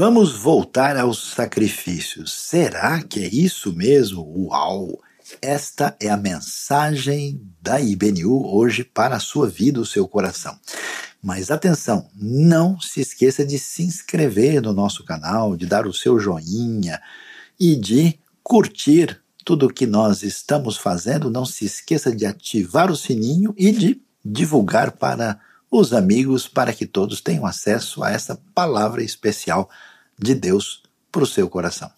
Vamos voltar aos sacrifícios. Será que é isso mesmo? Uau! Esta é a mensagem da IBNU hoje para a sua vida, o seu coração. Mas atenção, não se esqueça de se inscrever no nosso canal, de dar o seu joinha e de curtir tudo o que nós estamos fazendo. Não se esqueça de ativar o sininho e de divulgar para os amigos, para que todos tenham acesso a essa palavra especial de Deus para o seu coração.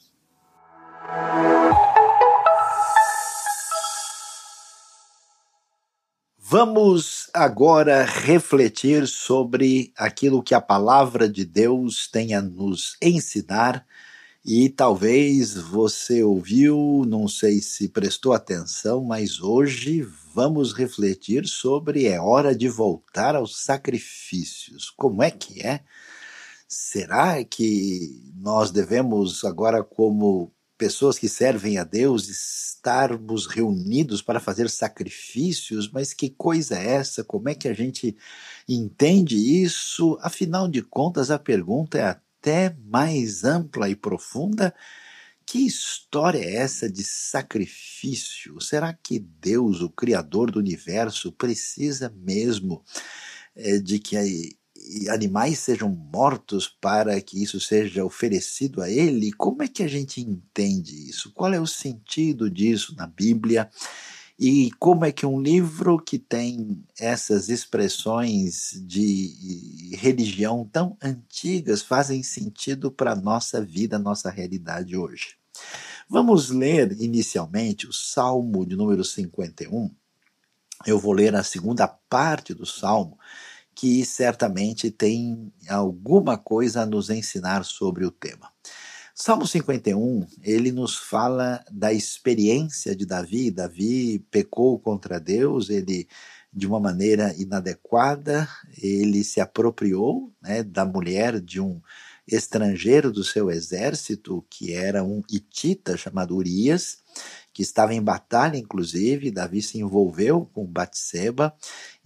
Vamos agora refletir sobre aquilo que a palavra de Deus tem a nos ensinar e talvez você ouviu, não sei se prestou atenção, mas hoje vamos refletir sobre é hora de voltar aos sacrifícios. Como é que é? Será que nós devemos agora como pessoas que servem a Deus estarmos reunidos para fazer sacrifícios, mas que coisa é essa? Como é que a gente entende isso? Afinal de contas, a pergunta é até mais ampla e profunda. Que história é essa de sacrifício? Será que Deus, o Criador do universo, precisa mesmo é, de que animais sejam mortos para que isso seja oferecido a ele? Como é que a gente entende isso? Qual é o sentido disso na Bíblia? E como é que um livro que tem essas expressões de religião tão antigas fazem sentido para a nossa vida, nossa realidade hoje? Vamos ler inicialmente o Salmo de número 51. Eu vou ler a segunda parte do Salmo que certamente tem alguma coisa a nos ensinar sobre o tema. Salmo 51, ele nos fala da experiência de Davi. Davi pecou contra Deus, ele de uma maneira inadequada, ele se apropriou né, da mulher de um estrangeiro do seu exército, que era um hitita chamado Urias, que estava em batalha, inclusive. Davi se envolveu com Batseba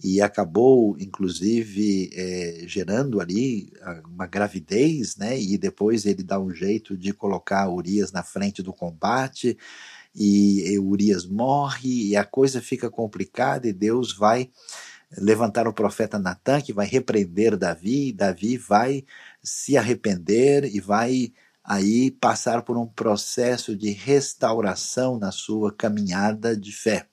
e acabou, inclusive, é, gerando ali uma gravidez, né? E depois ele dá um jeito de colocar Urias na frente do combate. E Urias morre e a coisa fica complicada e Deus vai levantar o profeta Natan que vai repreender Davi, Davi vai se arrepender e vai aí passar por um processo de restauração na sua caminhada de fé.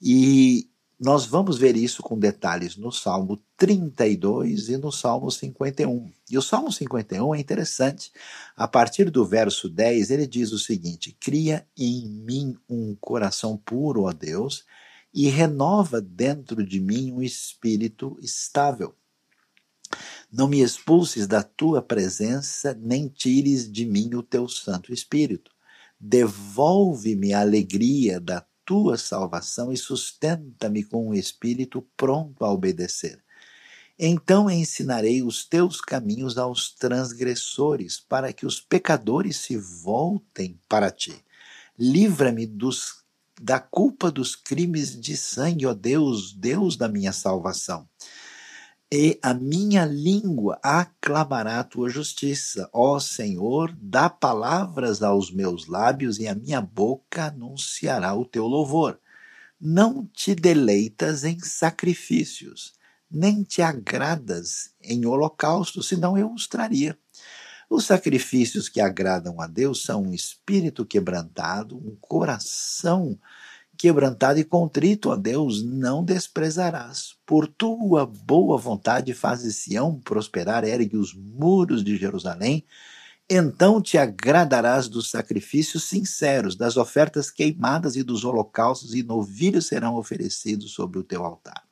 E nós vamos ver isso com detalhes no Salmo 32 e no Salmo 51. E o Salmo 51 é interessante. A partir do verso 10, ele diz o seguinte: Cria em mim um coração puro, ó Deus, e renova dentro de mim um espírito estável. Não me expulses da tua presença, nem tires de mim o teu Santo Espírito. Devolve-me a alegria da tua salvação e sustenta-me com um espírito pronto a obedecer. Então ensinarei os teus caminhos aos transgressores, para que os pecadores se voltem para ti. Livra-me da culpa dos crimes de sangue, ó Deus, Deus da minha salvação e a minha língua aclamará a tua justiça. Ó Senhor, dá palavras aos meus lábios e a minha boca anunciará o teu louvor. Não te deleitas em sacrifícios, nem te agradas em holocaustos, senão eu os traria. Os sacrifícios que agradam a Deus são um espírito quebrantado, um coração quebrantado e contrito, a Deus, não desprezarás. Por tua boa vontade fazes Sião prosperar, ergue os muros de Jerusalém. Então te agradarás dos sacrifícios sinceros, das ofertas queimadas e dos holocaustos, e novilhos serão oferecidos sobre o teu altar.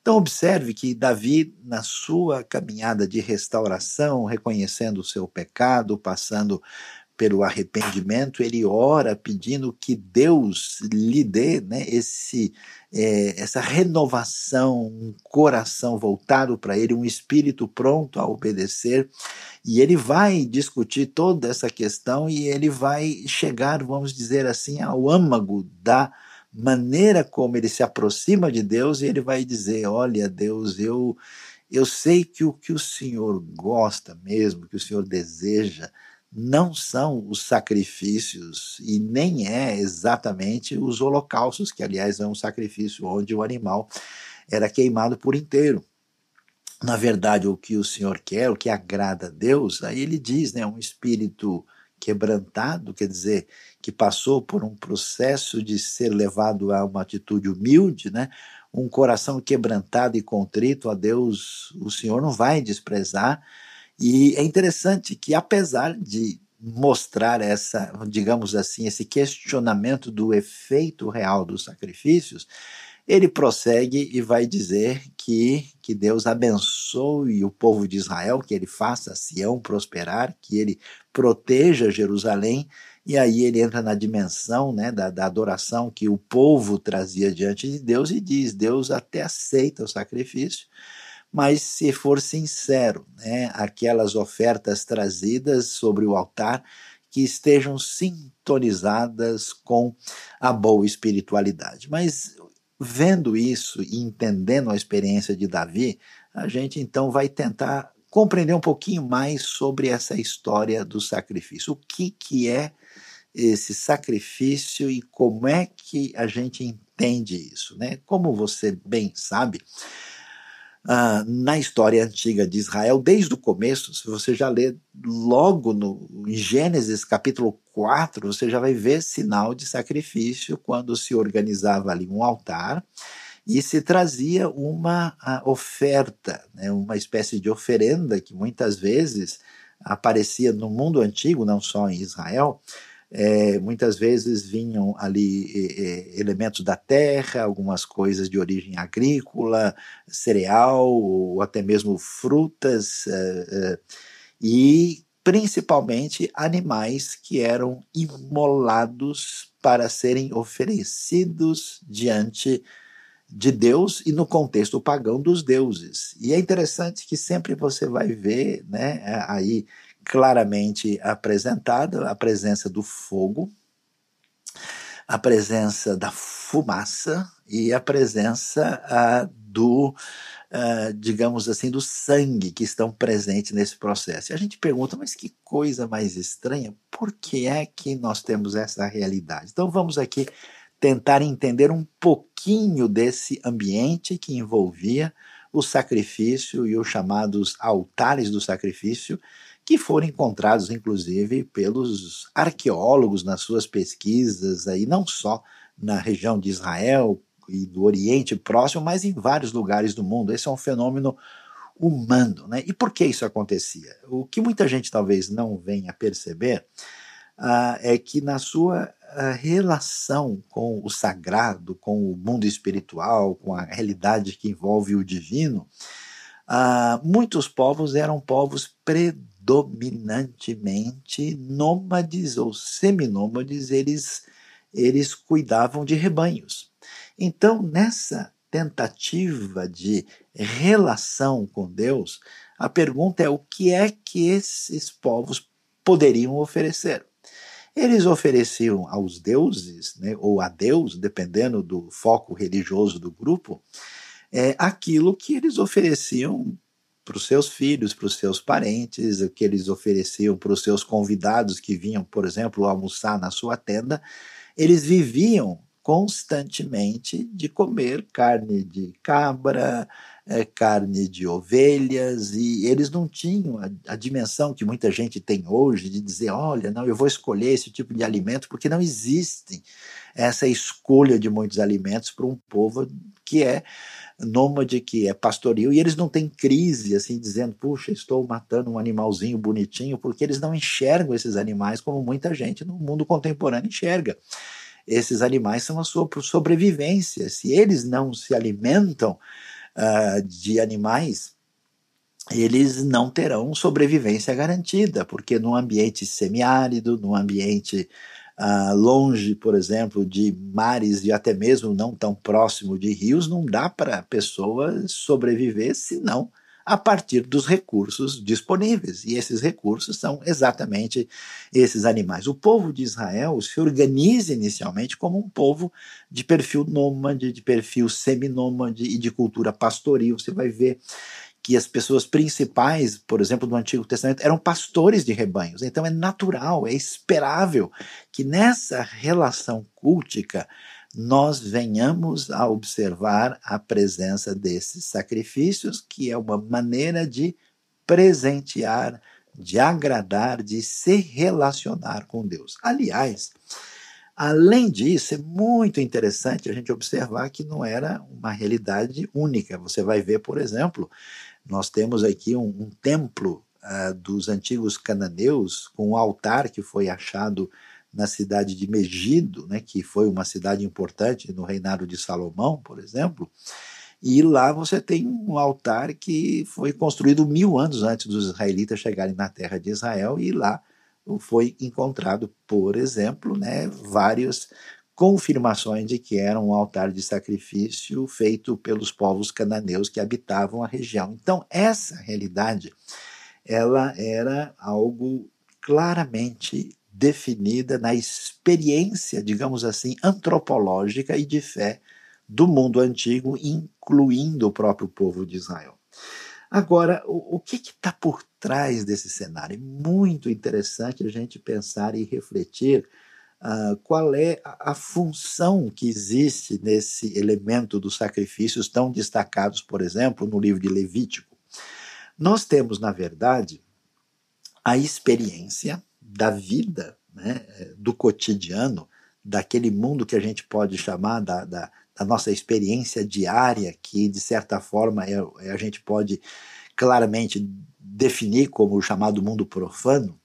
Então, observe que Davi, na sua caminhada de restauração, reconhecendo o seu pecado, passando pelo arrependimento, ele ora pedindo que Deus lhe dê né, esse, é, essa renovação, um coração voltado para ele, um espírito pronto a obedecer. E ele vai discutir toda essa questão e ele vai chegar, vamos dizer assim, ao âmago da maneira como ele se aproxima de Deus e ele vai dizer: Olha, Deus, eu eu sei que o que o Senhor gosta mesmo, que o Senhor deseja, não são os sacrifícios e nem é exatamente os holocaustos, que aliás é um sacrifício onde o animal era queimado por inteiro. Na verdade, o que o Senhor quer, o que agrada a Deus, aí ele diz, né, um espírito quebrantado, quer dizer, que passou por um processo de ser levado a uma atitude humilde, né? Um coração quebrantado e contrito a Deus, o Senhor não vai desprezar. E é interessante que apesar de mostrar essa, digamos assim, esse questionamento do efeito real dos sacrifícios, ele prossegue e vai dizer que, que Deus abençoe o povo de Israel, que ele faça Sião prosperar, que ele proteja Jerusalém, e aí ele entra na dimensão né, da, da adoração que o povo trazia diante de Deus e diz: Deus até aceita o sacrifício, mas se for sincero, né, aquelas ofertas trazidas sobre o altar que estejam sintonizadas com a boa espiritualidade. Mas Vendo isso e entendendo a experiência de Davi, a gente então vai tentar compreender um pouquinho mais sobre essa história do sacrifício. O que, que é esse sacrifício e como é que a gente entende isso, né? Como você bem sabe, ah, na história antiga de Israel, desde o começo, se você já lê logo no, em Gênesis capítulo 4, você já vai ver sinal de sacrifício quando se organizava ali um altar e se trazia uma oferta, né, uma espécie de oferenda que muitas vezes aparecia no mundo antigo, não só em Israel, é, muitas vezes vinham ali é, elementos da terra, algumas coisas de origem agrícola, cereal, ou até mesmo frutas, é, é, e principalmente animais que eram imolados para serem oferecidos diante de Deus e no contexto pagão dos deuses. E é interessante que sempre você vai ver, né, aí claramente apresentada a presença do fogo, a presença da fumaça e a presença uh, do, uh, digamos assim, do sangue que estão presentes nesse processo. E a gente pergunta, mas que coisa mais estranha, por que é que nós temos essa realidade? Então vamos aqui tentar entender um pouquinho desse ambiente que envolvia o sacrifício e os chamados altares do sacrifício, que foram encontrados, inclusive, pelos arqueólogos nas suas pesquisas, aí, não só na região de Israel e do Oriente Próximo, mas em vários lugares do mundo. Esse é um fenômeno humano. Né? E por que isso acontecia? O que muita gente talvez não venha perceber uh, é que na sua uh, relação com o sagrado, com o mundo espiritual, com a realidade que envolve o divino, uh, muitos povos eram povos predominantes predominantemente nômades ou seminômades, eles, eles cuidavam de rebanhos. Então, nessa tentativa de relação com Deus, a pergunta é o que é que esses povos poderiam oferecer? Eles ofereciam aos deuses, né, ou a Deus, dependendo do foco religioso do grupo, é, aquilo que eles ofereciam para os seus filhos, para os seus parentes, o que eles ofereciam para os seus convidados que vinham, por exemplo, almoçar na sua tenda, eles viviam constantemente de comer carne de cabra, é, carne de ovelhas, e eles não tinham a, a, dimensão que muita gente tem hoje de dizer: olha, não, eu vou escolher esse tipo de alimento, porque não existe essa escolha de muitos alimentos para um povo que é nômade, que é pastoril, e eles não têm crise, assim, dizendo, puxa, estou matando um animalzinho bonitinho, porque eles não enxergam esses animais como muita gente no mundo contemporâneo enxerga. Esses animais são a sua sobrevivência. Se eles não se alimentam uh, de animais, eles não terão sobrevivência garantida, porque num ambiente semiárido, num ambiente uh, longe, por exemplo, de mares e até mesmo não tão próximo de rios, não dá para a pessoa sobreviver senão a partir dos recursos disponíveis. E esses recursos são exatamente esses animais. O povo de Israel se organiza inicialmente como um povo de perfil nômade, de perfil seminômade e de cultura pastoril. Você vai ver que as pessoas principais, por exemplo, do Antigo Testamento, eram pastores de rebanhos. Então é natural, é esperável que nessa relação cultica nós venhamos a observar a presença desses sacrifícios, que é uma maneira de presentear, de agradar, de se relacionar com Deus. Aliás, além disso, é muito interessante a gente observar que não era uma realidade única. Você vai ver, por exemplo, nós temos aqui um, um templo uh, dos antigos cananeus com um altar que foi achado na cidade de Megido, né, que foi uma cidade importante no reinado de Salomão, por exemplo, e lá você tem um altar que foi construído mil anos antes dos israelitas chegarem na terra de Israel, e lá foi encontrado, por exemplo, né, várias confirmações de que era um altar de sacrifício feito pelos povos cananeus que habitavam a região. Então, essa realidade, ela era algo claramente definida na experiência, digamos assim, antropológica e de fé do mundo antigo, incluindo o próprio povo de Israel. Agora, o, o que está por trás desse cenário? É muito interessante a gente pensar e refletir uh, qual é a, a, função que existe nesse elemento dos sacrifícios tão destacados, por exemplo, no livro de Levítico. Nós temos, na verdade, a experiência da vida, né, do cotidiano, daquele mundo que a gente pode chamar da, da, da nossa experiência diária, que de certa forma é, é, a gente pode claramente definir como o chamado mundo profano.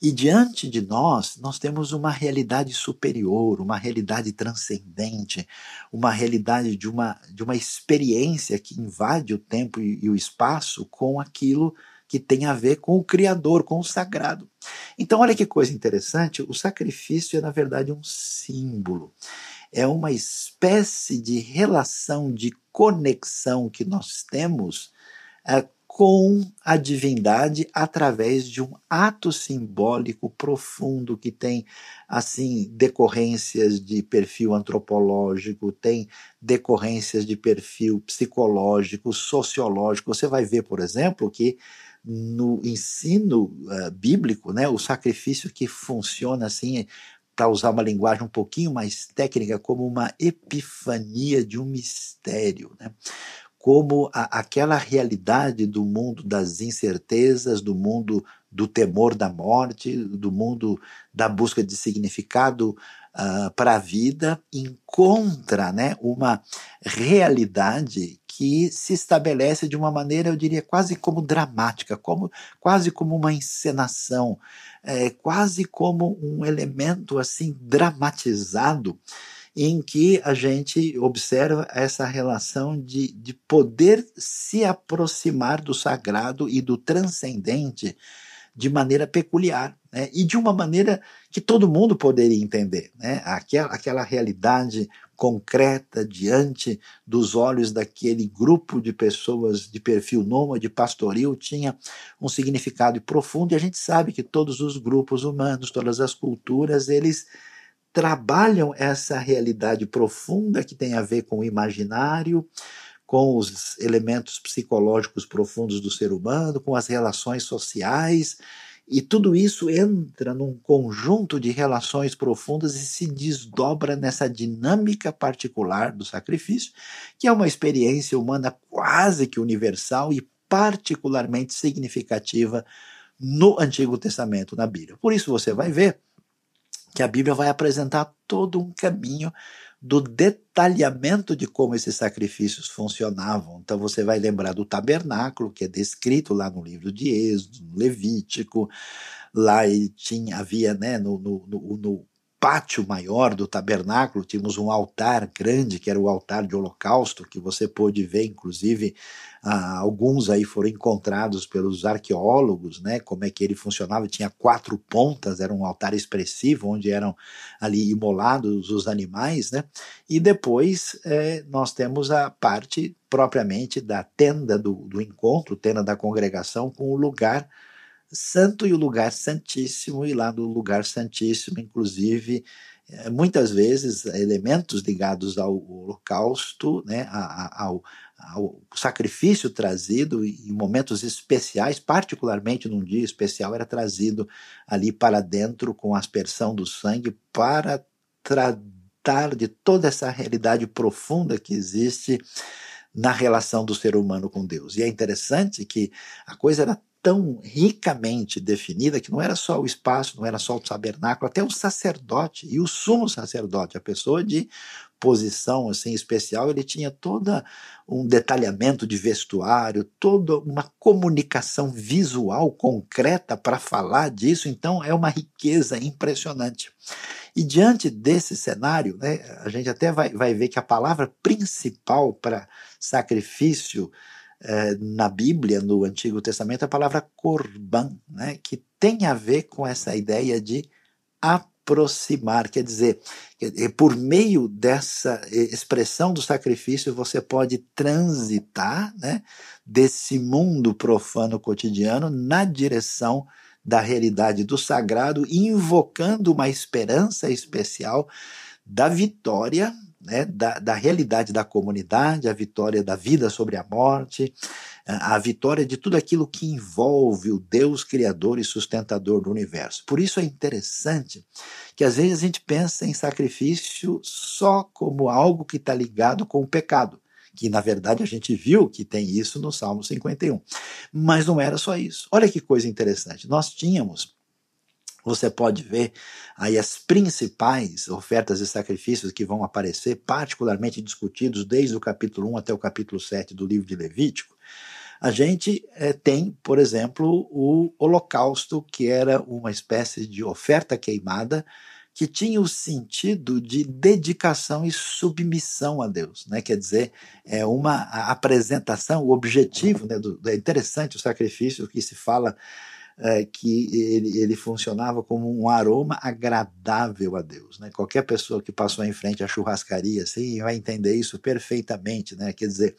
E diante de nós, nós temos uma realidade superior, uma realidade transcendente, uma realidade de uma, de uma experiência que invade o tempo e, e o espaço com aquilo que tem a ver com o Criador, com o sagrado. Então, olha que coisa interessante: o sacrifício é, na verdade, um símbolo. É uma espécie de relação, de conexão que nós temos é, com a divindade através de um ato simbólico profundo que tem assim decorrências de perfil antropológico, tem decorrências de perfil psicológico, sociológico. Você vai ver, por exemplo, que no ensino uh, bíblico, né, o sacrifício que funciona assim, para usar uma linguagem um pouquinho mais técnica, como uma epifania de um mistério, né? como a, aquela realidade do mundo das incertezas, do mundo do temor da morte, do mundo da busca de significado uh, para a vida, encontra né, uma realidade que se estabelece de uma maneira, eu diria, quase como dramática, como, quase como uma encenação, é, quase como um elemento assim dramatizado em que a gente observa essa relação de, de poder se aproximar do sagrado e do transcendente de maneira peculiar né? e de uma maneira que todo mundo poderia entender. Né? Aquela, aquela realidade concreta diante dos olhos daquele grupo de pessoas de perfil nômade, pastoril, tinha um significado profundo e a gente sabe que todos os grupos humanos, todas as culturas, eles trabalham essa realidade profunda que tem a ver com o imaginário, com os elementos psicológicos profundos do ser humano, com as relações sociais, e tudo isso entra num conjunto de relações profundas e se desdobra nessa dinâmica particular do sacrifício, que é uma experiência humana quase que universal e particularmente significativa no Antigo Testamento, na Bíblia. Por isso você vai ver que a Bíblia vai apresentar todo um caminho do detalhamento de como esses sacrifícios funcionavam. Então você vai lembrar do tabernáculo, que é descrito lá no livro de Êxodo, no Levítico, lá tinha, havia né, no, no, no, no pátio maior do tabernáculo, tínhamos um altar grande, que era o altar de holocausto, que você pôde ver, inclusive, ah, alguns aí foram encontrados pelos arqueólogos, né, como é que ele funcionava, tinha quatro pontas, era um altar expressivo, onde eram ali imolados os animais, né, e depois é, nós temos a parte propriamente da tenda do, do encontro, tenda da congregação, com o lugar santo e o lugar santíssimo, e lá no lugar santíssimo, inclusive, eh, muitas vezes elementos ligados ao holocausto, né, ao, o sacrifício trazido em momentos especiais, particularmente num dia especial, era trazido ali para dentro com a aspersão do sangue para tratar de toda essa realidade profunda que existe na relação do ser humano com Deus. E é interessante que a coisa era tão ricamente definida que não era só o espaço, não era só o tabernáculo, até o sacerdote e o sumo sacerdote, a pessoa de posição assim especial, ele tinha toda um detalhamento de vestuário, toda uma comunicação visual concreta para falar disso, então é uma riqueza impressionante. E diante desse cenário, né, a gente até vai, vai ver que a palavra principal para sacrifício eh, na Bíblia, no Antigo Testamento, a palavra korban, né, que tem a ver com essa ideia de aproximar, quer dizer, por meio dessa expressão do sacrifício, você pode transitar né, desse mundo profano cotidiano na direção da realidade do sagrado, invocando uma esperança especial da vitória, né, da, da realidade da comunidade, a vitória da vida sobre a morte, a vitória de tudo aquilo que envolve o Deus Criador e sustentador do universo. Por isso é interessante que às vezes a gente pensa em sacrifício só como algo que está ligado com o pecado que na verdade a gente viu que tem isso no Salmo 51. Mas não era só isso. Olha que coisa interessante. Nós tínhamos você pode ver aí as principais ofertas e sacrifícios que vão aparecer, particularmente discutidos desde o capítulo 1 até o capítulo 7 do livro de Levítico. A gente é, tem, por exemplo, o holocausto, que era uma espécie de oferta queimada que tinha o sentido de dedicação e submissão a Deus, né? Quer dizer, é uma apresentação, o objetivo, né? Do, é interessante o sacrifício que se fala é, que ele, ele funcionava como um aroma agradável a Deus, né? Qualquer pessoa que passou em frente à churrascaria, assim, vai entender isso perfeitamente, né? Quer dizer,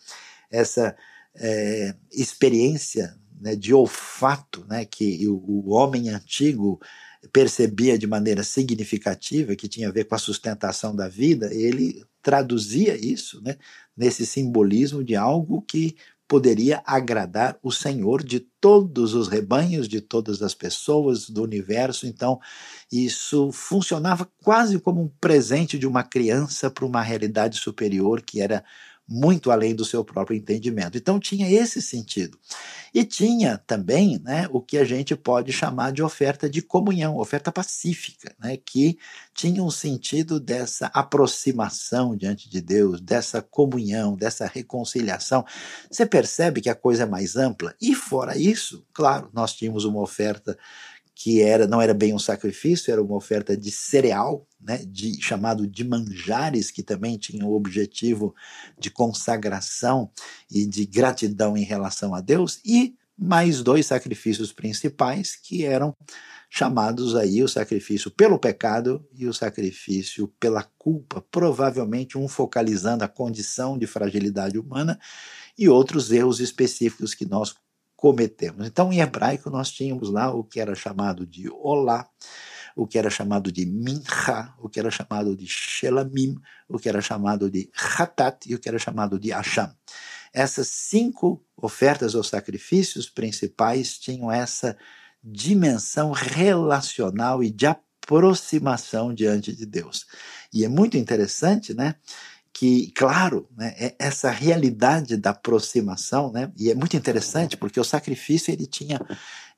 essa é, experiência né, de olfato, né? Que o, o homem antigo percebia de maneira significativa, que tinha a ver com a sustentação da vida, ele traduzia isso né, nesse simbolismo de algo que poderia agradar o Senhor de todos os rebanhos, de todas as pessoas do universo. Então, isso funcionava quase como um presente de uma criança para uma realidade superior que era muito além do seu próprio entendimento. Então tinha esse sentido. E tinha também né, o que a gente pode chamar de oferta de comunhão, oferta pacífica, né, que tinha um sentido dessa aproximação diante de Deus, dessa comunhão, dessa reconciliação. Você percebe que a coisa é mais ampla? E fora isso, claro, nós tínhamos uma oferta que era não era bem um sacrifício, era uma oferta de cereal, né, de, chamado de manjares, que também tinha o objetivo de consagração e de gratidão em relação a Deus, e mais dois sacrifícios principais, que eram chamados aí o sacrifício pelo pecado e o sacrifício pela culpa, provavelmente um focalizando a condição de fragilidade humana e outros erros específicos que nós cometemos. Então, em hebraico, nós tínhamos lá o que era chamado de Olá, o que era chamado de Mincha, o que era chamado de Shelamim, o que era chamado de Hatat e o que era chamado de Asham. Essas cinco ofertas ou sacrifícios principais tinham essa dimensão relacional e de aproximação diante de Deus. E é muito interessante, né? Que, claro, né, é essa realidade da aproximação, né, e é muito interessante porque o sacrifício ele tinha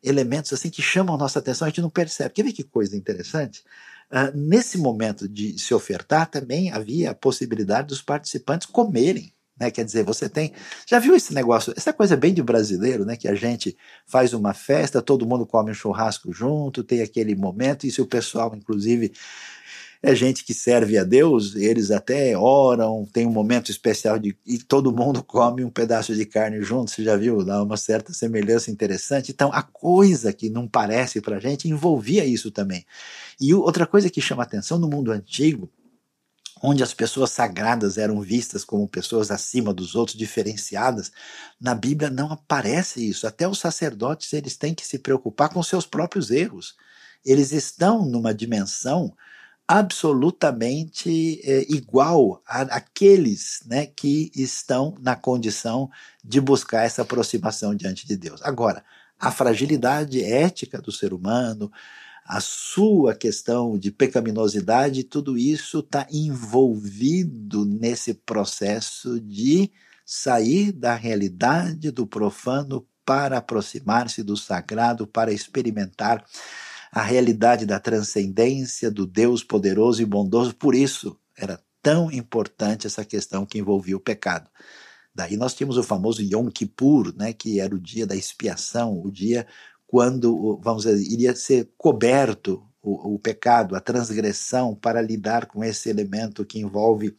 elementos assim que chamam a nossa atenção, a gente não percebe. Quer ver que coisa interessante? Uh, nesse momento de se ofertar, também havia a possibilidade dos participantes comerem. Né? Quer dizer, você tem. Já viu esse negócio? Essa coisa bem de brasileiro, né? Que a gente faz uma festa, todo mundo come um churrasco junto, tem aquele momento, e se o pessoal, inclusive, é gente que serve a Deus, eles até oram, tem um momento especial de e todo mundo come um pedaço de carne junto, você já viu? Dá uma certa semelhança interessante. Então, a coisa que não parece para a gente envolvia isso também. E outra coisa que chama atenção no mundo antigo, onde as pessoas sagradas eram vistas como pessoas acima dos outros, diferenciadas, na Bíblia não aparece isso. Até os sacerdotes eles têm que se preocupar com seus próprios erros. Eles estão numa dimensão absolutamente é, igual àqueles né, que estão na condição de buscar essa aproximação diante de Deus. Agora, a fragilidade ética do ser humano, a sua questão de pecaminosidade, tudo isso está envolvido nesse processo de sair da realidade do profano para aproximar-se do sagrado, para experimentar a realidade da transcendência do Deus poderoso e bondoso. Por isso era tão importante essa questão que envolvia o pecado. Daí nós tínhamos o famoso Yom Kippur, né, que era o dia da expiação, o dia quando, vamos dizer, iria ser coberto o, o pecado, a transgressão, para lidar com esse elemento que envolve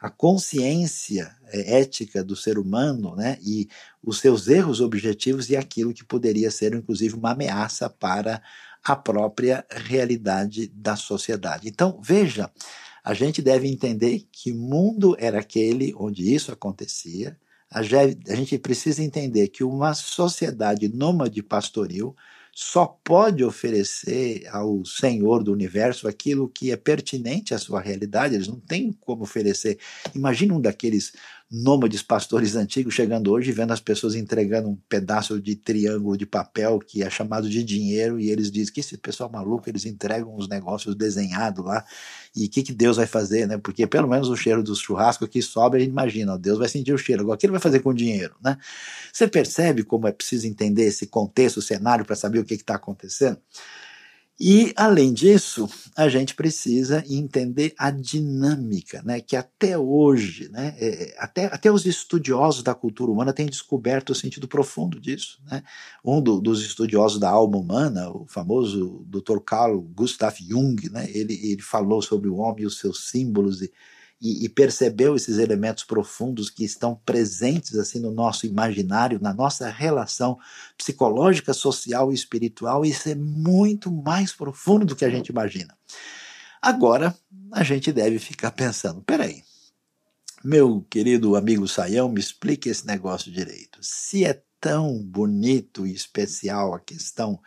a consciência é, ética do ser humano né, e os seus erros objetivos e aquilo que poderia ser, inclusive, uma ameaça para a própria realidade da sociedade. Então, veja, a gente deve entender que mundo era aquele onde isso acontecia. A gente precisa entender que uma sociedade nômade pastoril só pode oferecer ao Senhor do universo aquilo que é pertinente à sua realidade, eles não têm como oferecer. Imagina um daqueles nômades pastores antigos chegando hoje e vendo as pessoas entregando um pedaço de triângulo de papel que é chamado de dinheiro e eles dizem que esse pessoal maluco, eles entregam os negócios desenhados lá e o que, que Deus vai fazer, né? Porque pelo menos o cheiro do churrasco que sobe, a gente imagina, ó, Deus vai sentir o cheiro. Agora, o que ele vai fazer com o dinheiro, né? Você percebe como é preciso entender esse contexto, o cenário, para saber o que está acontecendo? E, além disso, a gente precisa entender a dinâmica, né, que até hoje, né, é, até, até os estudiosos da cultura humana têm descoberto o sentido profundo disso. Né? Um do, dos estudiosos da alma humana, o famoso Dr. Carl Gustav Jung, né, ele, ele falou sobre o homem e os seus símbolos e, e, e, percebeu esses elementos profundos que estão presentes assim no nosso imaginário, na nossa relação psicológica, social e espiritual, isso é muito mais profundo do que a gente imagina. Agora, a gente deve ficar pensando, peraí, meu querido amigo Saião, me explique esse negócio direito. Se é tão bonito e especial a questão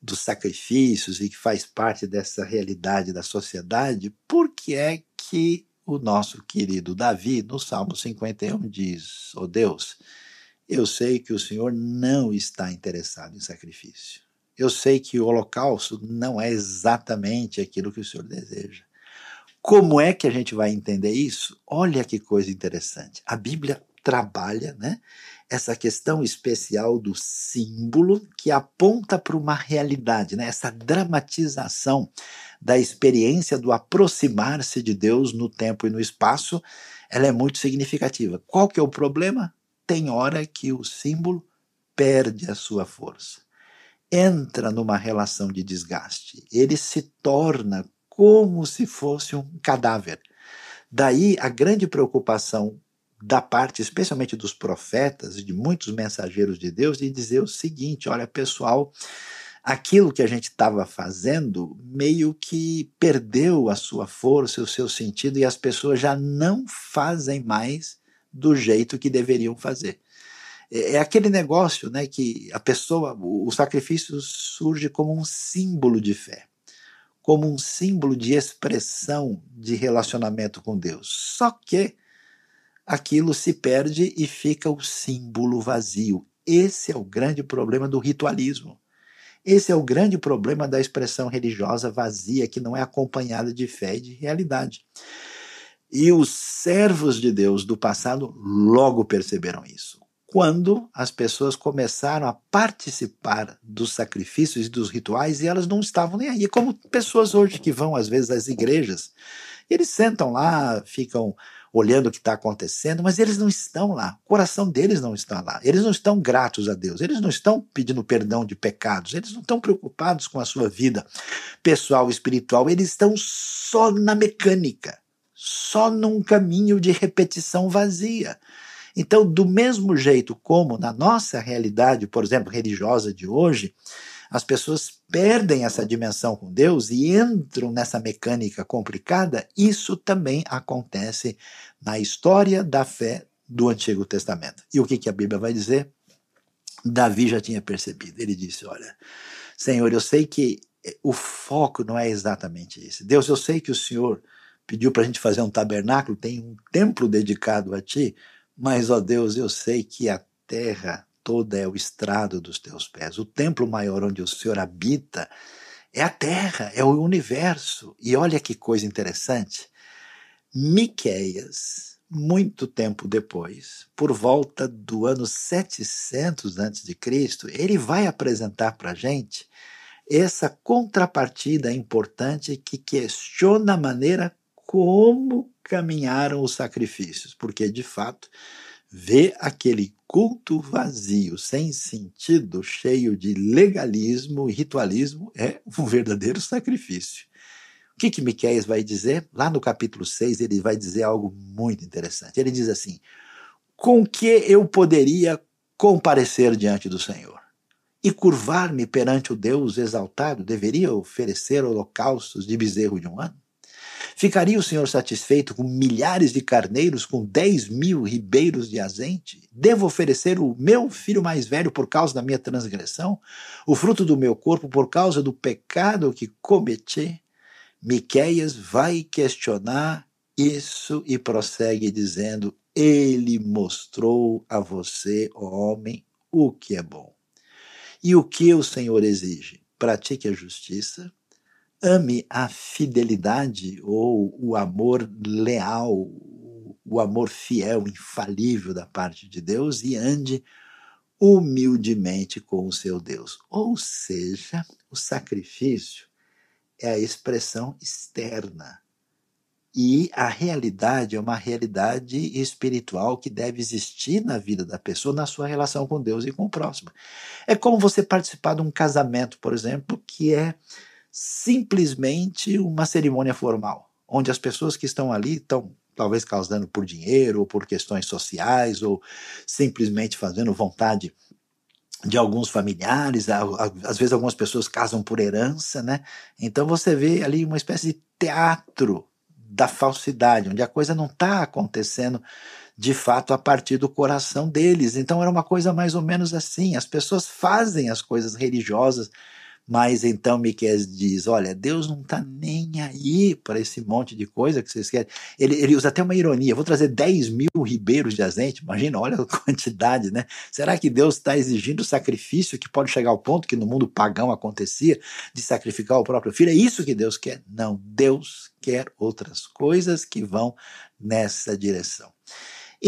dos sacrifícios e que faz parte dessa realidade da sociedade, por que é que o nosso querido Davi, no Salmo 51, diz: Ó oh Deus, eu sei que o Senhor não está interessado em sacrifício. Eu sei que o holocausto não é exatamente aquilo que o Senhor deseja. Como é que a gente vai entender isso? Olha que coisa interessante. A Bíblia trabalha, né? essa questão especial do símbolo que aponta para uma realidade, né? essa dramatização da experiência do aproximar-se de Deus no tempo e no espaço, ela é muito significativa. Qual que é o problema? Tem hora que o símbolo perde a sua força. Entra numa relação de desgaste. Ele se torna como se fosse um cadáver. Daí a grande preocupação da parte, especialmente dos profetas e de muitos mensageiros de Deus, de dizer o seguinte: olha, pessoal, aquilo que a gente estava fazendo meio que perdeu a sua força, o seu sentido, e as pessoas já não fazem mais do jeito que deveriam fazer. É, é aquele negócio né, que a pessoa, o sacrifício surge como um símbolo de fé, como um símbolo de expressão de relacionamento com Deus. Só que aquilo se perde e fica o símbolo vazio. Esse é o grande problema do ritualismo. Esse é o grande problema da expressão religiosa vazia, que não é acompanhada de fé e de realidade. E os servos de Deus do passado logo perceberam isso. Quando as pessoas começaram a participar dos sacrifícios e dos rituais e elas não estavam nem aí, como pessoas hoje que vão às vezes às igrejas, eles sentam lá, ficam olhando o que está acontecendo, mas eles não estão lá. O coração deles não está lá. Eles não estão gratos a Deus. Eles não estão pedindo perdão de pecados. Eles não estão preocupados com a sua vida pessoal, espiritual. Eles estão só na mecânica, só num caminho de repetição vazia. Então, do mesmo jeito como na nossa realidade, por exemplo, religiosa de hoje, as pessoas perdem essa dimensão com Deus e entram nessa mecânica complicada, isso também acontece na história da fé do Antigo Testamento. E o que, que a Bíblia vai dizer? Davi já tinha percebido. Ele disse: Olha, Senhor, eu sei que o foco não é exatamente esse. Deus, eu sei que o Senhor pediu para a gente fazer um tabernáculo, tem um templo dedicado a ti, mas, ó Deus, eu sei que a terra toda é o estrado dos teus pés. O templo maior onde o Senhor habita é a terra, é o universo. E olha que coisa interessante. Miqueias, muito tempo depois, por volta do ano 700 a.C., ele vai apresentar para a gente essa contrapartida importante que questiona a maneira como caminharam os sacrifícios, porque de fato vê aquele culto vazio, sem sentido, cheio de legalismo e ritualismo, é um verdadeiro sacrifício. O que, que Miquéias vai dizer? Lá no capítulo 6, ele vai dizer algo muito interessante. Ele diz assim: Com que eu poderia comparecer diante do Senhor? E curvar-me perante o Deus exaltado, deveria oferecer holocaustos de bezerro de um ano? Ficaria o Senhor satisfeito com milhares de carneiros, com dez mil ribeiros de azeite? Devo oferecer o meu filho mais velho por causa da minha transgressão? O fruto do meu corpo por causa do pecado que cometi? Miqueias vai questionar isso e prossegue dizendo: Ele mostrou a você, ó homem, o que é bom. E o que o Senhor exige? Pratique a justiça, ame a fidelidade ou o amor leal, o amor fiel, infalível da parte de Deus e ande humildemente com o seu Deus. Ou seja, o sacrifício é a expressão externa. E a realidade é uma realidade espiritual que deve existir na vida da pessoa, na sua relação com Deus e com o próximo. É como você participar de um casamento, por exemplo, que é simplesmente uma cerimônia formal, onde as pessoas que estão ali estão talvez causando por dinheiro ou por questões sociais ou simplesmente fazendo vontade de alguns familiares, às vezes algumas pessoas casam por herança, né? Então você vê ali uma espécie de teatro da falsidade, onde a coisa não está acontecendo de fato a partir do coração deles. Então era uma coisa mais ou menos assim: as pessoas fazem as coisas religiosas mas então Miquel diz: olha, Deus não está nem aí para esse monte de coisa que vocês querem. Ele, ele usa até uma ironia: vou trazer 10 mil ribeiros de azeite. Imagina, olha a quantidade, né? Será que Deus está exigindo sacrifício que pode chegar ao ponto que no mundo pagão acontecia de sacrificar o próprio filho? É isso que Deus quer? Não, Deus quer outras coisas que vão nessa direção.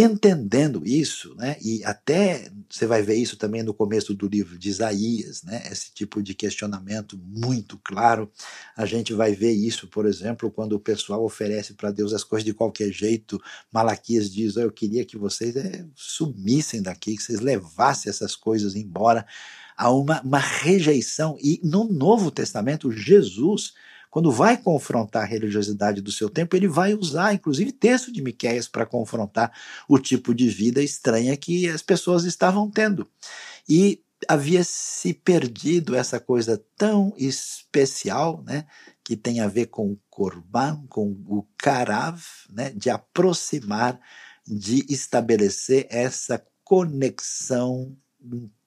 Entendendo isso, né, e até você vai ver isso também no começo do livro de Isaías, né, esse tipo de questionamento muito claro. A gente vai ver isso, por exemplo, quando o pessoal oferece para Deus as coisas de qualquer jeito. Malaquias diz: oh, Eu queria que vocês é, sumissem daqui, que vocês levassem essas coisas embora. Há uma, uma rejeição. E no Novo Testamento, Jesus quando vai confrontar a religiosidade do seu tempo, ele vai usar, inclusive, texto de Miquéias para confrontar o tipo de vida estranha que as pessoas estavam tendo. E havia se perdido essa coisa tão especial, né, que tem a ver com o korban, com o karav, né, de aproximar, de estabelecer essa conexão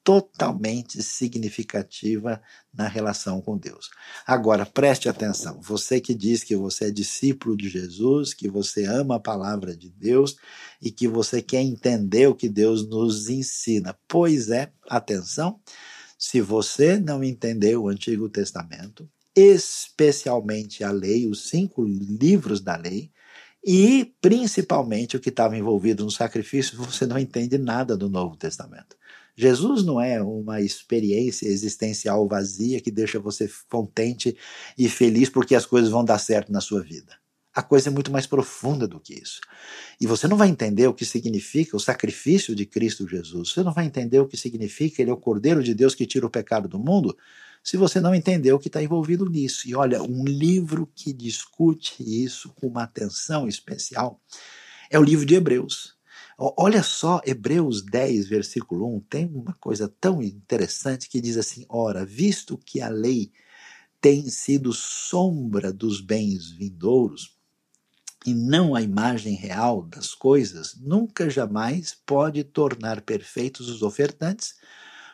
totalmente significativa na relação com Deus. Agora, preste atenção, você que diz que você é discípulo de Jesus, que você ama a palavra de Deus e que você quer entender o que Deus nos ensina. Pois é, atenção, se você não entendeu o Antigo Testamento, especialmente a lei, os cinco livros da lei, e principalmente o que estava envolvido no sacrifício, você não entende nada do Novo Testamento. Jesus não é uma experiência existencial vazia que deixa você contente e feliz porque as coisas vão dar certo na sua vida. A coisa é muito mais profunda do que isso. E você não vai entender o que significa o sacrifício de Cristo Jesus. Você não vai entender o que significa ele é o Cordeiro de Deus que tira o pecado do mundo se você não entender o que está envolvido nisso. E olha, um livro que discute isso com uma atenção especial é o livro de Hebreus. Olha só, Hebreus 10, versículo 1, tem uma coisa tão interessante que diz assim: Ora, visto que a lei tem sido sombra dos bens vindouros, e não a imagem real das coisas, nunca jamais pode tornar perfeitos os ofertantes,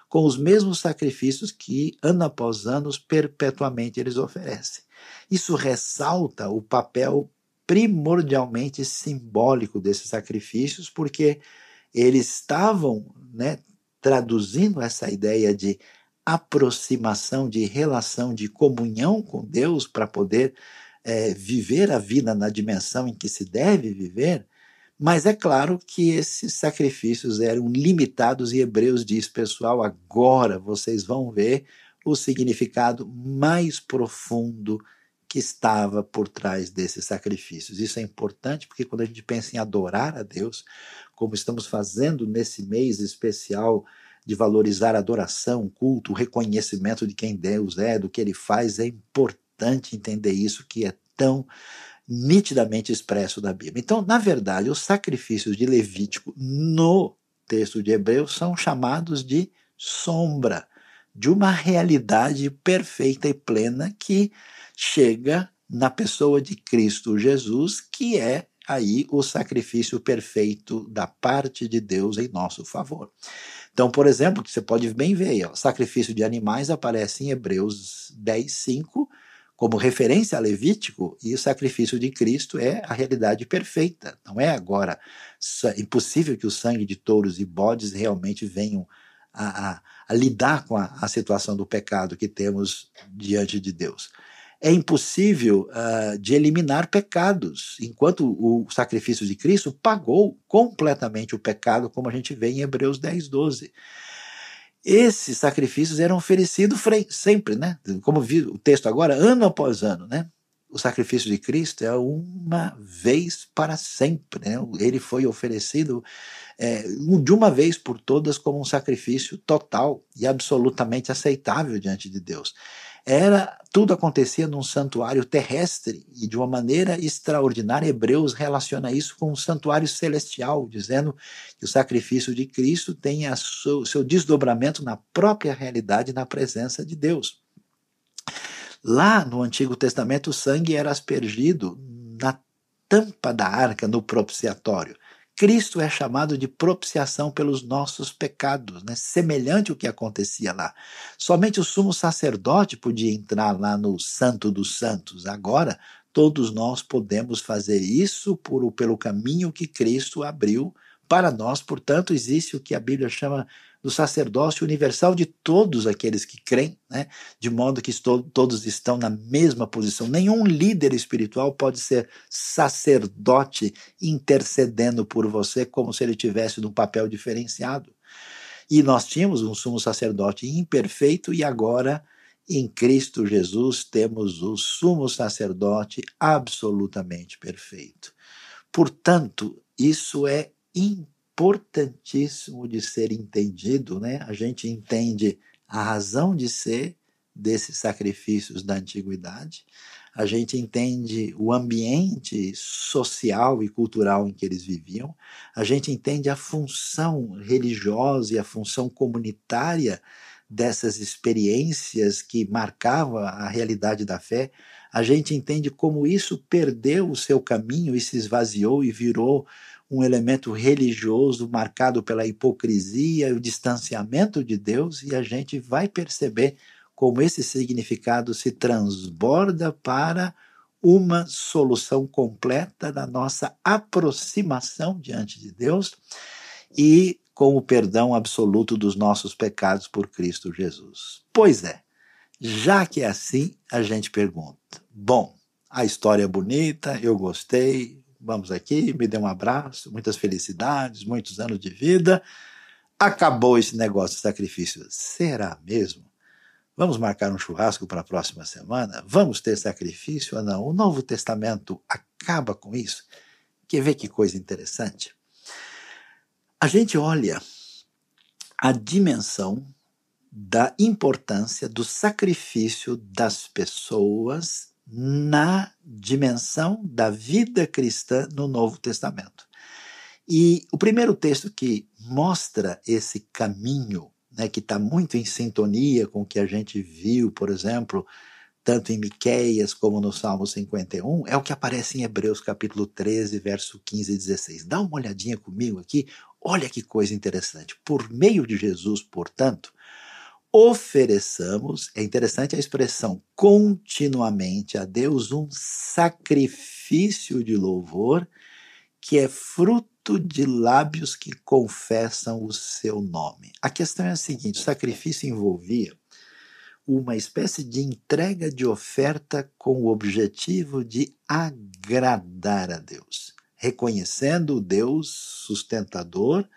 com os mesmos sacrifícios que, ano após ano, perpetuamente eles oferecem. Isso ressalta o papel primordialmente simbólico desses sacrifícios, porque eles estavam né, traduzindo essa ideia de aproximação, de relação, de comunhão com Deus para poder é, viver a vida na dimensão em que se deve viver, mas é claro que esses sacrifícios eram limitados e Hebreus diz, pessoal, agora vocês vão ver o significado mais profundo que estava por trás desses sacrifícios. Isso é importante porque quando a gente pensa em adorar a Deus, como estamos fazendo nesse mês especial de valorizar a adoração, culto, o reconhecimento de quem Deus é, do que ele faz, é importante entender isso que é tão nitidamente expresso na Bíblia. Então, na verdade, os sacrifícios de Levítico no texto de Hebreus são chamados de sombra de uma realidade perfeita e plena que chega na pessoa de Cristo Jesus, que é aí o sacrifício perfeito da parte de Deus em nosso favor. Então, por exemplo, você pode bem ver, o sacrifício de animais aparece em Hebreus 10, 5, como referência a Levítico, e o sacrifício de Cristo é a realidade perfeita. Não é agora impossível que o sangue de touros e bodes realmente venham a, a, a lidar com a, a situação do pecado que temos diante de Deus é impossível uh, de eliminar pecados, enquanto o sacrifício de Cristo pagou completamente o pecado, como a gente vê em Hebreus 10, 12. Esses sacrifícios eram oferecidos sempre, né? Como vi o texto agora, ano após ano, né? O sacrifício de Cristo é uma vez para sempre. Né? Ele foi oferecido é, de uma vez por todas como um sacrifício total e absolutamente aceitável diante de Deus era tudo acontecia num santuário terrestre e de uma maneira extraordinária Hebreus relaciona isso com um santuário celestial, dizendo que o sacrifício de Cristo tem seu, seu desdobramento na própria realidade na presença de Deus. Lá no Antigo Testamento o sangue era aspergido na tampa da arca no propiciatório. Cristo é chamado de propiciação pelos nossos pecados, né? semelhante ao que acontecia lá. Somente o sumo sacerdote podia entrar lá no Santo dos Santos. Agora, todos nós podemos fazer isso por, pelo caminho que Cristo abriu para nós. Portanto, existe o que a Bíblia chama do sacerdócio universal de todos aqueles que creem, né? de modo que todos estão na mesma posição. Nenhum líder espiritual pode ser sacerdote intercedendo por você como se ele tivesse num papel diferenciado. E nós tínhamos um sumo sacerdote imperfeito e agora em Cristo Jesus temos o sumo sacerdote absolutamente perfeito. Portanto, isso é importante importantíssimo de ser entendido, né? A gente entende a razão de ser desses sacrifícios da antiguidade, a gente entende o ambiente social e cultural em que eles viviam, a gente entende a função religiosa e a função comunitária dessas experiências que marcavam a realidade da fé, a gente entende como isso perdeu o seu caminho e se esvaziou e virou um elemento religioso marcado pela hipocrisia e o distanciamento de Deus, e a gente vai perceber como esse significado se transborda para uma solução completa da nossa aproximação diante de Deus e com o perdão absoluto dos nossos pecados por Cristo Jesus. Pois é, já que é assim, a gente pergunta: bom, a história é bonita, eu gostei, vamos aqui, me dê um abraço, muitas felicidades, muitos anos de vida. Acabou esse negócio de sacrifício. Será mesmo? Vamos marcar um churrasco para a próxima semana? Vamos ter sacrifício ou não? O Novo Testamento acaba com isso? Quer ver que coisa interessante? A gente olha a dimensão da importância do sacrifício das pessoas na dimensão da vida cristã no Novo Testamento. E o primeiro texto que mostra esse caminho, né, que está muito em sintonia com o que a gente viu, por exemplo, tanto em Miqueias como no Salmo 51, é o que aparece em Hebreus capítulo 13, verso 15 e 16. Dá uma olhadinha comigo aqui, olha que coisa interessante. Por meio de Jesus, portanto, ofereçamos, é interessante a expressão, continuamente a Deus um sacrifício de louvor que é fruto de lábios que confessam o seu nome. A questão é a seguinte: o sacrifício envolvia uma espécie de entrega de oferta com o objetivo de agradar a Deus, reconhecendo o Deus sustentador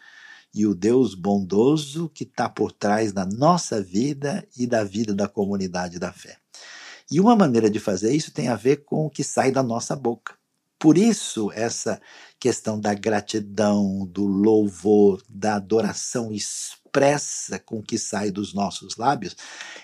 e o Deus bondoso que está por trás da nossa vida e da vida da comunidade da fé. E uma maneira de fazer isso tem a ver com o que sai da nossa boca. Por isso, essa questão da gratidão, do louvor, da adoração expressa com que sai dos nossos lábios,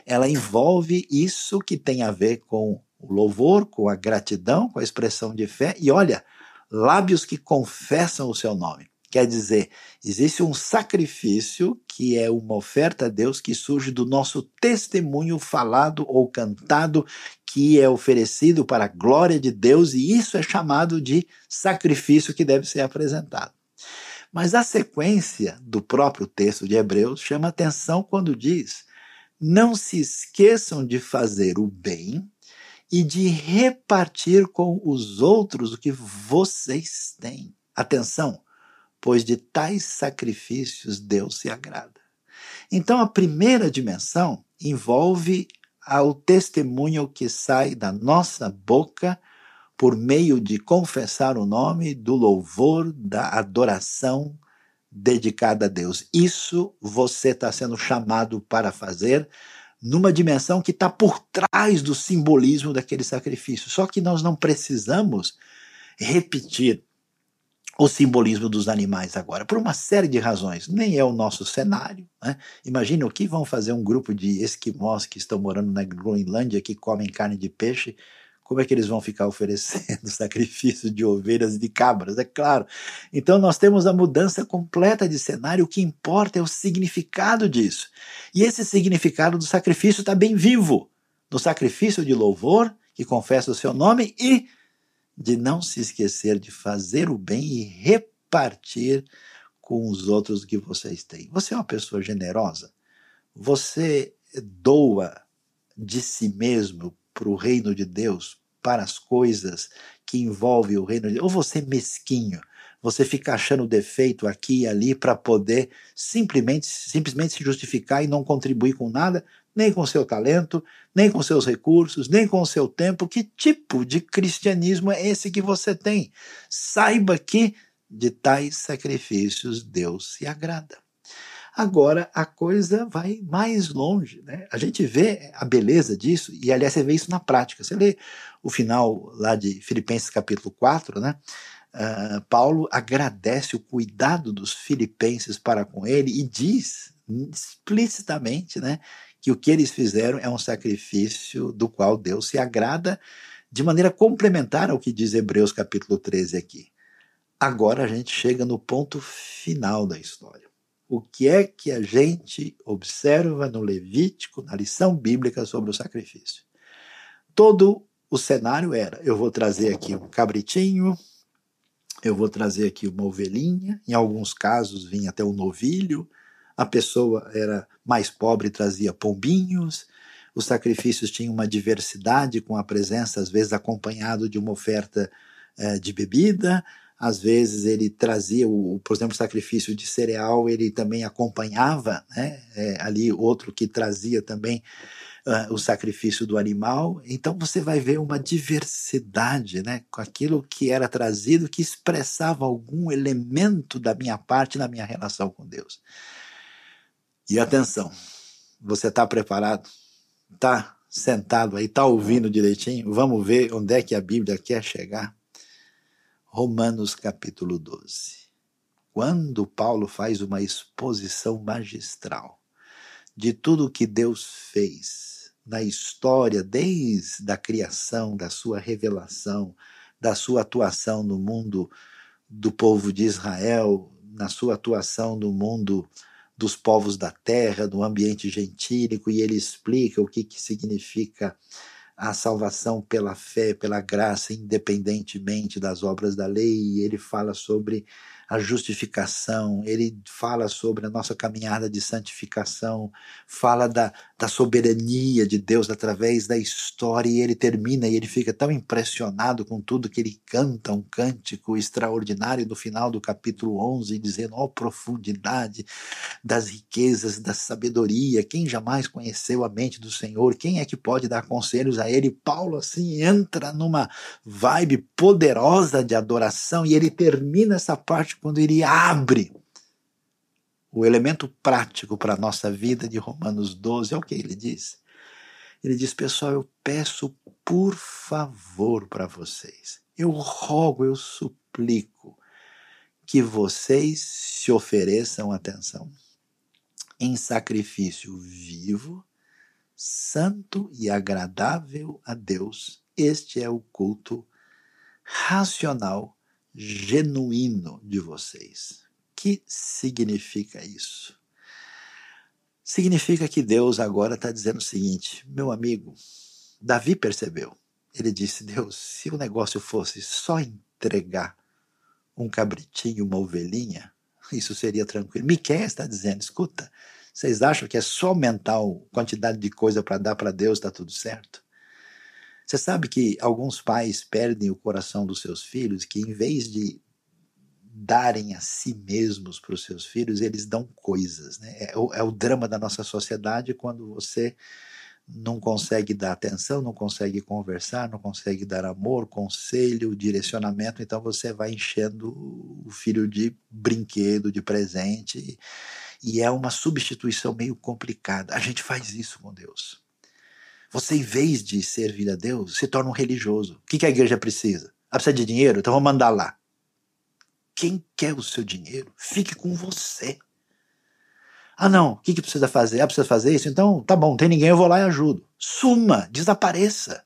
ela envolve isso que tem a ver com o louvor, com a gratidão, com a expressão de fé. E olha, lábios que confessam o seu nome. Quer dizer, existe um sacrifício que é uma oferta a Deus que surge do nosso testemunho falado ou cantado, que é oferecido para a glória de Deus, e isso é chamado de sacrifício que deve ser apresentado. Mas a sequência do próprio texto de Hebreus chama atenção quando diz: Não se esqueçam de fazer o bem e de repartir com os outros o que vocês têm. Atenção, pois de tais sacrifícios Deus se agrada. Então, a primeira dimensão envolve o testemunho que sai da nossa boca por meio de confessar o nome do louvor, da adoração dedicada a Deus. Isso você está sendo chamado para fazer numa dimensão que está por trás do simbolismo daquele sacrifício. Só que nós não precisamos repetir o simbolismo dos animais agora, por uma série de razões. Nem é o nosso cenário. Né? Imagine o que vão fazer um grupo de esquimós que estão morando na Groenlândia, que comem carne de peixe, como é que eles vão ficar oferecendo sacrifício de ovelhas e de cabras? É claro. Então nós temos a mudança completa de cenário, o que importa é o significado disso. E esse significado do sacrifício está bem vivo. No sacrifício de louvor, que confessa o seu nome, e de não se esquecer de fazer o bem e repartir com os outros que vocês têm. Você é uma pessoa generosa? Você doa de si mesmo para o reino de Deus, para as coisas que envolvem o reino de Deus? Ou você é mesquinho? Você fica achando defeito aqui e ali para poder simplesmente, simplesmente se justificar e não contribuir com nada? Nem com seu talento, nem com seus recursos, nem com seu tempo. Que tipo de cristianismo é esse que você tem? Saiba que de tais sacrifícios Deus se agrada. Agora a coisa vai mais longe. Né? A gente vê a beleza disso, e aliás, você vê isso na prática. Você lê o final lá de Filipenses capítulo 4, né? Uh, Paulo agradece o cuidado dos filipenses para com ele e diz explicitamente né, que o que eles fizeram é um sacrifício do qual Deus se agrada de maneira complementar ao que diz Hebreus capítulo 13 aqui. Agora a gente chega no ponto final da história. O que é que a gente observa no Levítico, na lição bíblica sobre o sacrifício? Todo o cenário era: eu vou trazer aqui um cabritinho, eu vou trazer aqui uma ovelhinha, em alguns casos vinha até um novilho, a pessoa era mais pobre, trazia pombinhos, os sacrifícios tinham uma diversidade, com a presença, às vezes, acompanhado de uma oferta eh, de bebida, às vezes ele trazia, o, por exemplo, o sacrifício de cereal, ele também acompanhava né, é, ali outro que trazia também uh, o sacrifício do animal. Então você vai ver uma diversidade né, com aquilo que era trazido que expressava algum elemento da minha parte na minha relação com Deus. E atenção, você está preparado? Está sentado aí, está ouvindo direitinho? Vamos ver onde é que a Bíblia quer chegar? Romanos capítulo 12. Quando Paulo faz uma exposição magistral de tudo o que Deus fez na história, desde a criação, da sua revelação, da sua atuação no mundo do povo de Israel, na sua atuação no mundo dos povos da terra, do ambiente gentílico, e ele explica o que, que significa a salvação pela fé, pela graça, independentemente das obras da lei. Ele fala sobre a justificação, ele fala sobre a nossa caminhada de santificação, fala da, da soberania de Deus através da história, e ele termina e ele fica tão impressionado com tudo que ele canta um cântico extraordinário no final do capítulo 11, dizendo: Ó oh, profundidade das riquezas, da sabedoria, quem jamais conheceu a mente do Senhor, quem é que pode dar conselhos a ele? Paulo, assim, entra numa vibe poderosa de adoração e ele termina essa parte quando ele abre o elemento prático para a nossa vida de Romanos 12, é o que ele diz. Ele diz, pessoal, eu peço por favor para vocês, eu rogo, eu suplico que vocês se ofereçam atenção em sacrifício vivo, santo e agradável a Deus. Este é o culto racional genuíno de vocês. Que significa isso? Significa que Deus agora está dizendo o seguinte: meu amigo, Davi percebeu. Ele disse: Deus, se o negócio fosse só entregar um cabritinho, uma ovelhinha, isso seria tranquilo. Miquel está dizendo: escuta, vocês acham que é só aumentar a quantidade de coisa para dar para Deus, está tudo certo? Você sabe que alguns pais perdem o coração dos seus filhos, que em vez de darem a si mesmos para os seus filhos, eles dão coisas. Né? É, o, é o drama da nossa sociedade quando você não consegue dar atenção, não consegue conversar, não consegue dar amor, conselho, direcionamento, então você vai enchendo o filho de brinquedo, de presente, e é uma substituição meio complicada. A gente faz isso com Deus. Você, em vez de servir a Deus, se torna um religioso. O que, a igreja precisa? Ela precisa de dinheiro? Então vamos mandar lá. Quem quer o seu dinheiro, fique com você. Ah, não, o que, que precisa fazer? Ah, precisa fazer isso? Então, tá bom, tem ninguém, eu vou lá e ajudo. Suma, desapareça.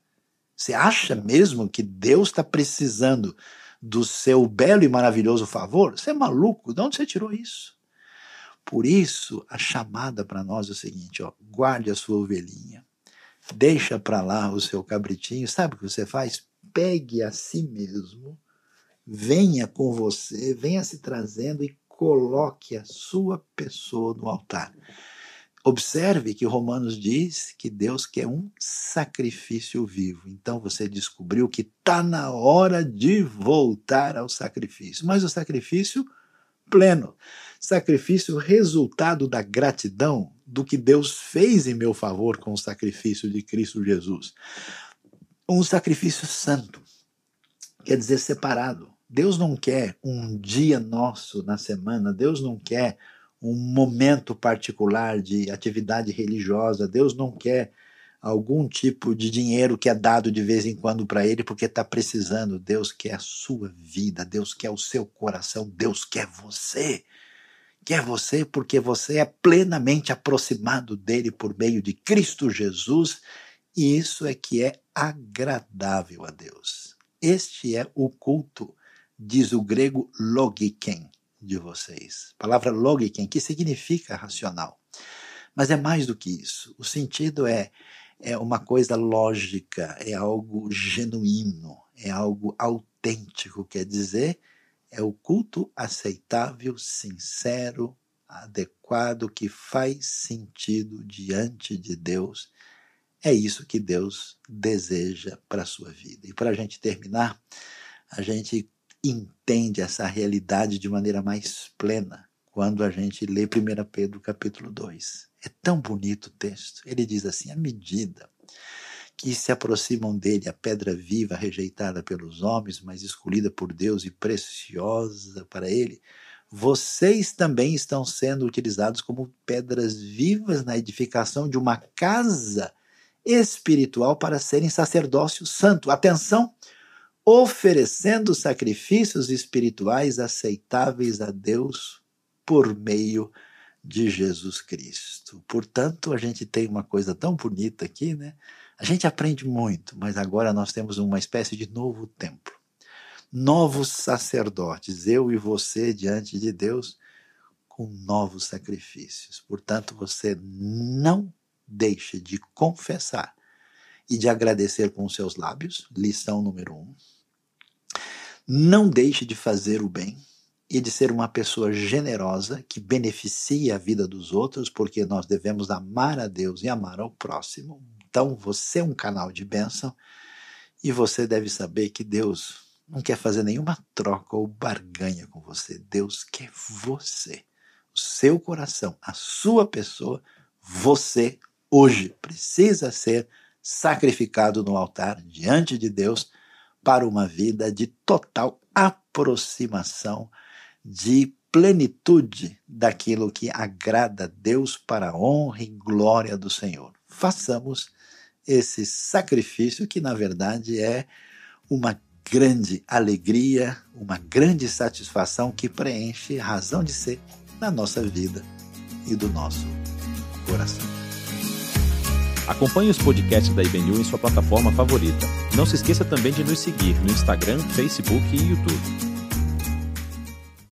Você acha mesmo que Deus está precisando do seu belo e maravilhoso favor? Você é maluco? De onde você tirou isso? Por isso, a chamada para nós é o seguinte: ó, guarde a sua ovelhinha, deixa para lá o seu cabritinho, sabe o que você faz? Pegue a si mesmo, venha com você, venha se trazendo e coloque a sua pessoa no altar. Observe que Romanos diz que Deus quer um sacrifício vivo. Então você descobriu que está na hora de voltar ao sacrifício. Mas o sacrifício pleno. Sacrifício resultado da gratidão do que Deus fez em meu favor com o sacrifício de Cristo Jesus. Um sacrifício santo, quer dizer separado. Deus não quer um dia nosso na semana, Deus não quer um momento particular de atividade religiosa, Deus não quer algum tipo de dinheiro que é dado de vez em quando para ele porque está precisando. Deus quer a sua vida, Deus quer o seu coração, Deus quer você. Quer você porque você é plenamente aproximado dele por meio de Cristo Jesus, e isso é que é agradável a Deus. Este é o culto, diz o grego logiken de vocês. A palavra logiken, que significa racional. Mas é mais do que isso. O sentido é é uma coisa lógica, é algo genuíno, é algo autêntico, quer dizer, é o culto aceitável, sincero, adequado, que faz sentido diante de Deus. É isso que Deus deseja para a sua vida. E para a gente terminar, a gente entende essa realidade de maneira mais plena quando a gente lê 1 Pedro capítulo 2. É tão bonito o texto. Ele diz assim: à medida que se aproximam dele a pedra viva rejeitada pelos homens, mas escolhida por Deus e preciosa para ele, vocês também estão sendo utilizados como pedras vivas na edificação de uma casa espiritual para serem sacerdócio santo. Atenção! Oferecendo sacrifícios espirituais aceitáveis a Deus por meio de Jesus Cristo. Portanto, a gente tem uma coisa tão bonita aqui, né? A gente aprende muito, mas agora nós temos uma espécie de novo templo. Novos sacerdotes, eu e você diante de Deus, com novos sacrifícios. Portanto, você não deixe de confessar e de agradecer com os seus lábios. Lição número um. Não deixe de fazer o bem e de ser uma pessoa generosa que beneficia a vida dos outros, porque nós devemos amar a Deus e amar ao próximo. Então, você é um canal de bênção e você deve saber que Deus não quer fazer nenhuma troca ou barganha com você. Deus quer você, o seu coração, a sua pessoa, você hoje precisa ser sacrificado no altar diante de Deus para uma vida de total aproximação, de plenitude daquilo que agrada a Deus para a honra e glória do Senhor. Façamos esse sacrifício que, na verdade, é uma grande alegria, uma grande satisfação que preenche a razão de ser na nossa vida e do nosso coração. Acompanhe os podcasts da IBNU em sua plataforma favorita. Não se esqueça também de nos seguir no Instagram, Facebook e YouTube.